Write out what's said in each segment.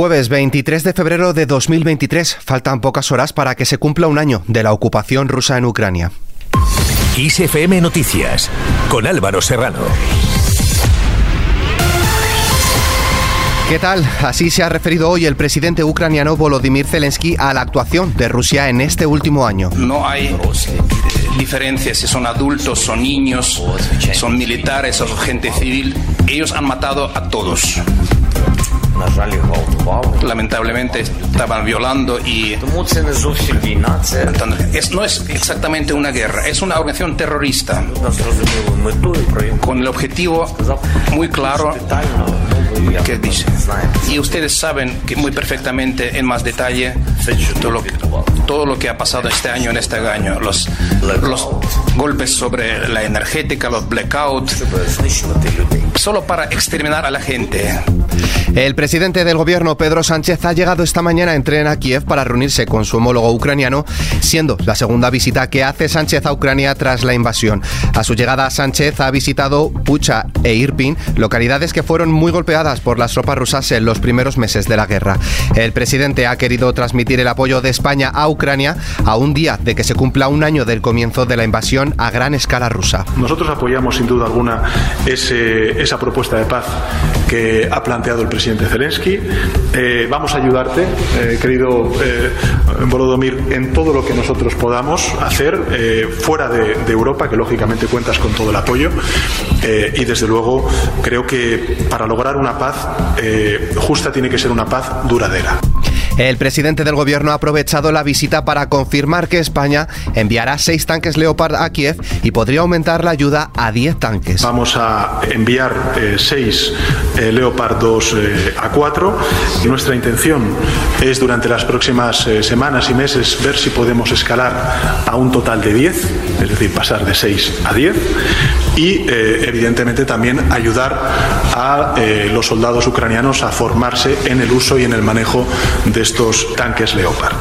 Jueves 23 de febrero de 2023. Faltan pocas horas para que se cumpla un año de la ocupación rusa en Ucrania. ISFM Noticias con Álvaro Serrano. ¿Qué tal? Así se ha referido hoy el presidente ucraniano Volodymyr Zelensky a la actuación de Rusia en este último año. No hay diferencias si son adultos, son niños, son militares o gente civil. Ellos han matado a todos. Lamentablemente estaban violando y no es exactamente una guerra, es una organización terrorista. Con el objetivo muy claro que dice. Y ustedes saben que muy perfectamente en más detalle todo lo, todo lo que ha pasado este año en este año, los, los golpes sobre la energética, los blackouts, solo para exterminar a la gente. El presidente del gobierno, Pedro Sánchez, ha llegado esta mañana en tren a Kiev para reunirse con su homólogo ucraniano, siendo la segunda visita que hace Sánchez a Ucrania tras la invasión. A su llegada, Sánchez ha visitado Pucha e Irpin, localidades que fueron muy golpeadas por las tropas rusas en los primeros meses de la guerra. El presidente ha querido transmitir el apoyo de España a Ucrania a un día de que se cumpla un año del comienzo de la invasión a gran escala rusa. Nosotros apoyamos sin duda alguna esa propuesta de paz que ha planteado el presidente Zelensky. Eh, vamos a ayudarte, eh, querido eh, Volodymyr, en todo lo que nosotros podamos hacer eh, fuera de, Europa, que lógicamente cuentas con todo el apoyo. y desde luego creo que para lograr una paz justa tiene que ser una paz duradera. El presidente del gobierno ha aprovechado la visita para confirmar que España enviará seis tanques Leopard a Kiev y podría aumentar la ayuda a 10 tanques. Vamos a enviar eh, seis eh, Leopard 2 eh, a 4. Nuestra intención es durante las próximas semanas y meses ver si podemos escalar a un total de 10, es decir, pasar de 6 a 10 y eh, evidentemente también ayudar a eh, los soldados ucranianos a formarse en el uso y en el manejo de estos tanques Leopard.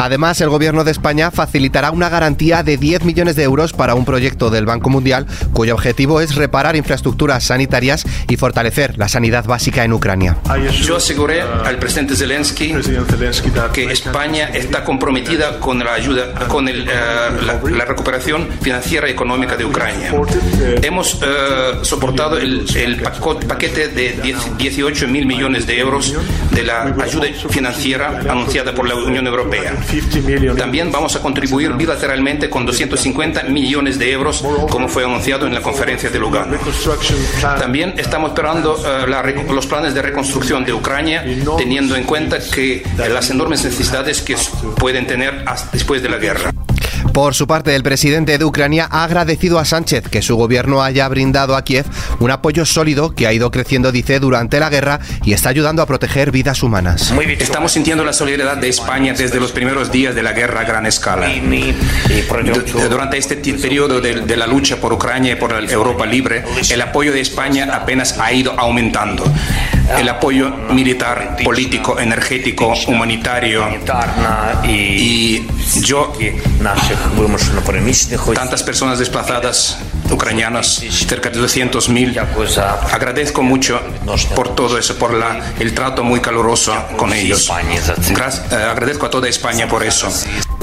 Además, el Gobierno de España facilitará una garantía de 10 millones de euros para un proyecto del Banco Mundial cuyo objetivo es reparar infraestructuras sanitarias y fortalecer la sanidad básica en Ucrania. Yo aseguré al presidente Zelensky que España está comprometida con la ayuda, con el, uh, la, la, recuperación financiera y económica de Ucrania. Hemos uh, soportado el, el, paquete de 10, 18 mil millones de euros de la ayuda financiera anunciada por la Unión Europea. También vamos a contribuir bilateralmente con 250 millones de euros, como fue anunciado en la conferencia de Lugano. También estamos esperando uh, la, los planes de reconstrucción de Ucrania, teniendo en cuenta que las enormes necesidades que pueden tener después de la guerra. Por su parte, el presidente de Ucrania ha agradecido a Sánchez que su gobierno haya brindado a Kiev un apoyo sólido que ha ido creciendo, dice, durante la guerra y está ayudando a proteger vidas humanas. Muy bien. Estamos sintiendo la solidaridad de España desde los primeros días de la guerra a gran escala. Durante este periodo de, de la lucha por Ucrania y por Europa libre, el apoyo de España apenas ha ido aumentando el apoyo militar, político, energético, humanitario y yo, tantas personas desplazadas ucranianas, cerca de 200.000. Agradezco mucho por todo eso, por la, el trato muy caluroso con ellos. Gracias, eh, agradezco a toda España por eso.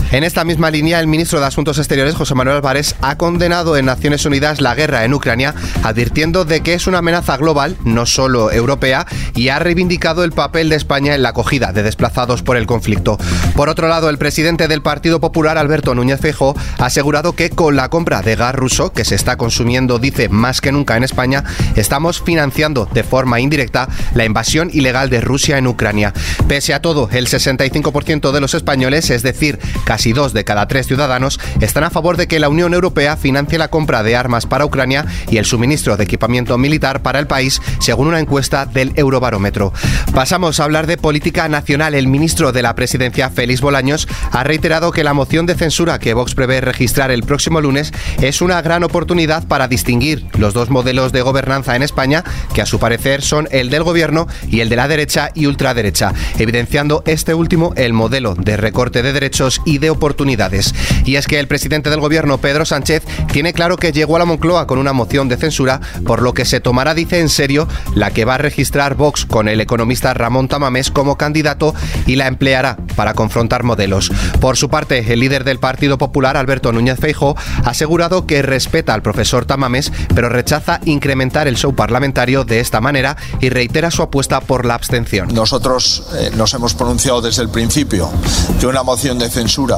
En esta misma línea, el ministro de Asuntos Exteriores, José Manuel Álvarez, ha condenado en Naciones Unidas la guerra en Ucrania, advirtiendo de que es una amenaza global, no solo europea, y ha reivindicado el papel de España en la acogida de desplazados por el conflicto. Por otro lado, el presidente del Partido Popular, Alberto Núñez Feijóo, ha asegurado que con la compra de gas ruso, que se está consumiendo, dice, más que nunca en España, estamos financiando de forma indirecta la invasión ilegal de Rusia en Ucrania. Pese a todo, el 65% de los españoles, es decir, casi casi dos de cada tres ciudadanos están a favor de que la Unión Europea financie la compra de armas para Ucrania y el suministro de equipamiento militar para el país, según una encuesta del Eurobarómetro. Pasamos a hablar de política nacional. El ministro de la Presidencia, Félix Bolaños, ha reiterado que la moción de censura que Vox prevé registrar el próximo lunes es una gran oportunidad para distinguir los dos modelos de gobernanza en España, que a su parecer son el del gobierno y el de la derecha y ultraderecha, evidenciando este último el modelo de recorte de derechos y de de oportunidades. Y es que el presidente del gobierno, Pedro Sánchez, tiene claro que llegó a la Moncloa con una moción de censura, por lo que se tomará, dice en serio, la que va a registrar Vox con el economista Ramón Tamamés como candidato y la empleará para confrontar modelos. Por su parte, el líder del Partido Popular, Alberto Núñez Feijóo, ha asegurado que respeta al profesor Tamames, pero rechaza incrementar el show parlamentario de esta manera y reitera su apuesta por la abstención. Nosotros eh, nos hemos pronunciado desde el principio que una moción de censura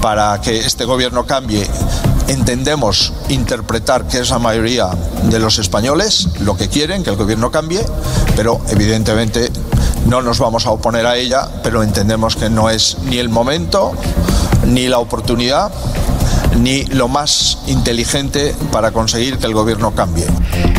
para que este gobierno cambie entendemos interpretar que es la mayoría de los españoles lo que quieren, que el gobierno cambie, pero evidentemente no nos vamos a oponer a ella, pero entendemos que no es ni el momento ni la oportunidad ni lo más inteligente para conseguir que el gobierno cambie.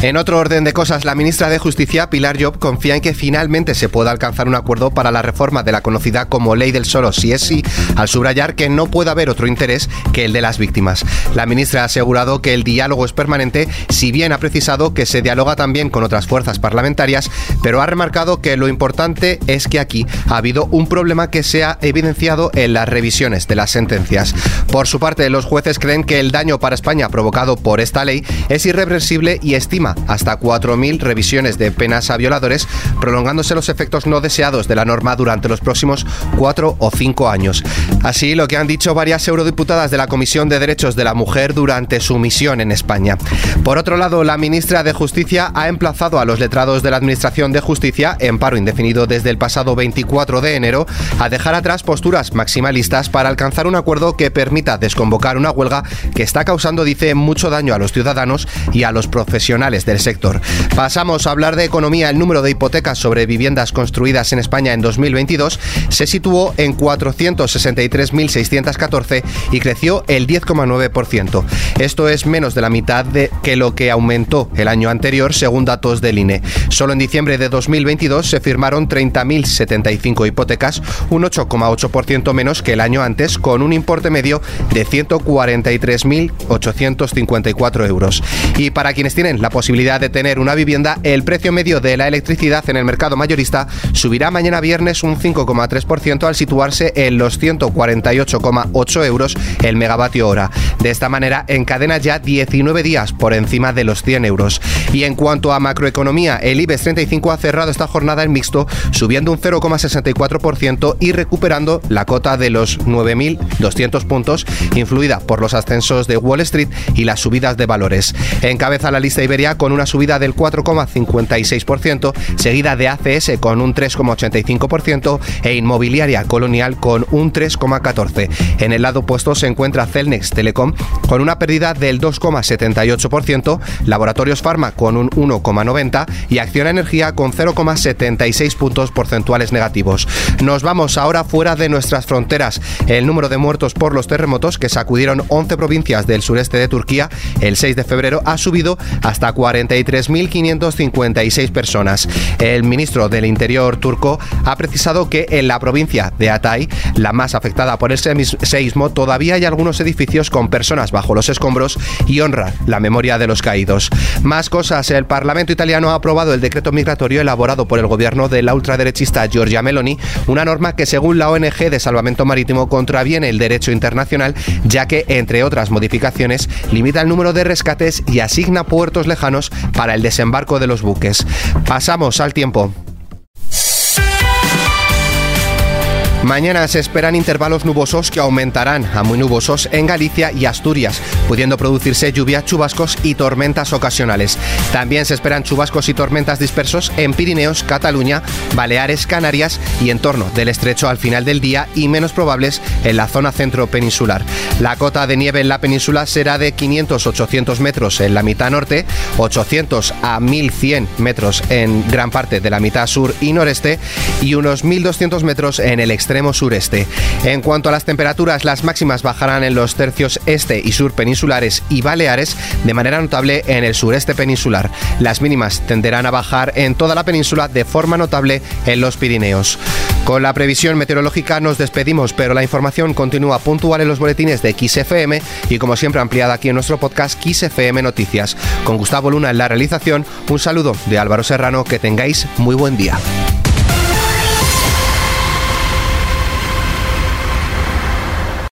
En otro orden de cosas, la ministra de Justicia, Pilar Job, confía en que finalmente se pueda alcanzar un acuerdo para la reforma de la conocida como Ley del Solo si es sí, al subrayar que no puede haber otro interés que el de las víctimas. La ministra ha asegurado que el diálogo es permanente, si bien ha precisado que se dialoga también con otras fuerzas parlamentarias, pero ha remarcado que lo importante es que aquí ha habido un problema que se ha evidenciado en las revisiones de las sentencias. Por su parte, los jueces creen que el daño para España provocado por esta ley es irreversible y estima hasta 4.000 revisiones de penas a violadores, prolongándose los efectos no deseados de la norma durante los próximos cuatro o cinco años. Así lo que han dicho varias eurodiputadas de la Comisión de Derechos de la Mujer durante su misión en España. Por otro lado, la ministra de Justicia ha emplazado a los letrados de la Administración de Justicia, en paro indefinido desde el pasado 24 de enero, a dejar atrás posturas maximalistas para alcanzar un acuerdo que permita desconvocar una huelga que está causando, dice, mucho daño a los ciudadanos y a los profesionales del sector. Pasamos a hablar de economía. El número de hipotecas sobre viviendas construidas en España en 2022 se situó en 463.614 y creció el 10,9%. Esto es menos de la mitad de que lo que aumentó el año anterior, según datos del INE. Solo en diciembre de 2022 se firmaron 30.075 hipotecas, un 8,8% menos que el año antes, con un importe medio de 140 43.854 euros. Y para quienes tienen la posibilidad de tener una vivienda, el precio medio de la electricidad en el mercado mayorista subirá mañana viernes un 5,3% al situarse en los 148,8 euros el megavatio hora. De esta manera, encadena ya 19 días por encima de los 100 euros. Y en cuanto a macroeconomía, el IBEX 35 ha cerrado esta jornada en mixto, subiendo un 0,64% y recuperando la cota de los 9.200 puntos, influida por los ascensos de Wall Street y las subidas de valores. Encabeza la lista Iberia con una subida del 4,56%, seguida de ACS con un 3,85% e Inmobiliaria Colonial con un 3,14%. En el lado opuesto se encuentra Celnex Telecom con una pérdida del 2,78%, Laboratorios Pharma con un 1,90% y Acción Energía con 0,76 puntos porcentuales negativos. Nos vamos ahora fuera de nuestras fronteras. El número de muertos por los terremotos que sacudieron 11 provincias del sureste de Turquía, el 6 de febrero ha subido hasta 43.556 personas. El ministro del Interior turco ha precisado que en la provincia de Atay, la más afectada por el seísmo, todavía hay algunos edificios con personas bajo los escombros y honra la memoria de los caídos. Más cosas, el Parlamento italiano ha aprobado el decreto migratorio elaborado por el gobierno de la ultraderechista Giorgia Meloni, una norma que según la ONG de Salvamento Marítimo contraviene el derecho internacional, ya que entre otras modificaciones, limita el número de rescates y asigna puertos lejanos para el desembarco de los buques. Pasamos al tiempo. Mañana se esperan intervalos nubosos que aumentarán a muy nubosos en Galicia y Asturias, pudiendo producirse lluvias, chubascos y tormentas ocasionales. También se esperan chubascos y tormentas dispersos en Pirineos, Cataluña, Baleares, Canarias y en torno del estrecho al final del día y menos probables en la zona centro peninsular. La cota de nieve en la península será de 500-800 metros en la mitad norte, 800 a 1100 metros en gran parte de la mitad sur y noreste y unos 1200 metros en el extremo sureste. En cuanto a las temperaturas, las máximas bajarán en los tercios este y sur peninsulares y baleares, de manera notable en el sureste peninsular. Las mínimas tenderán a bajar en toda la península de forma notable en los Pirineos. Con la previsión meteorológica nos despedimos, pero la información continúa puntual en los boletines de XFM y como siempre ampliada aquí en nuestro podcast XFM Noticias. Con Gustavo Luna en la realización, un saludo de Álvaro Serrano, que tengáis muy buen día.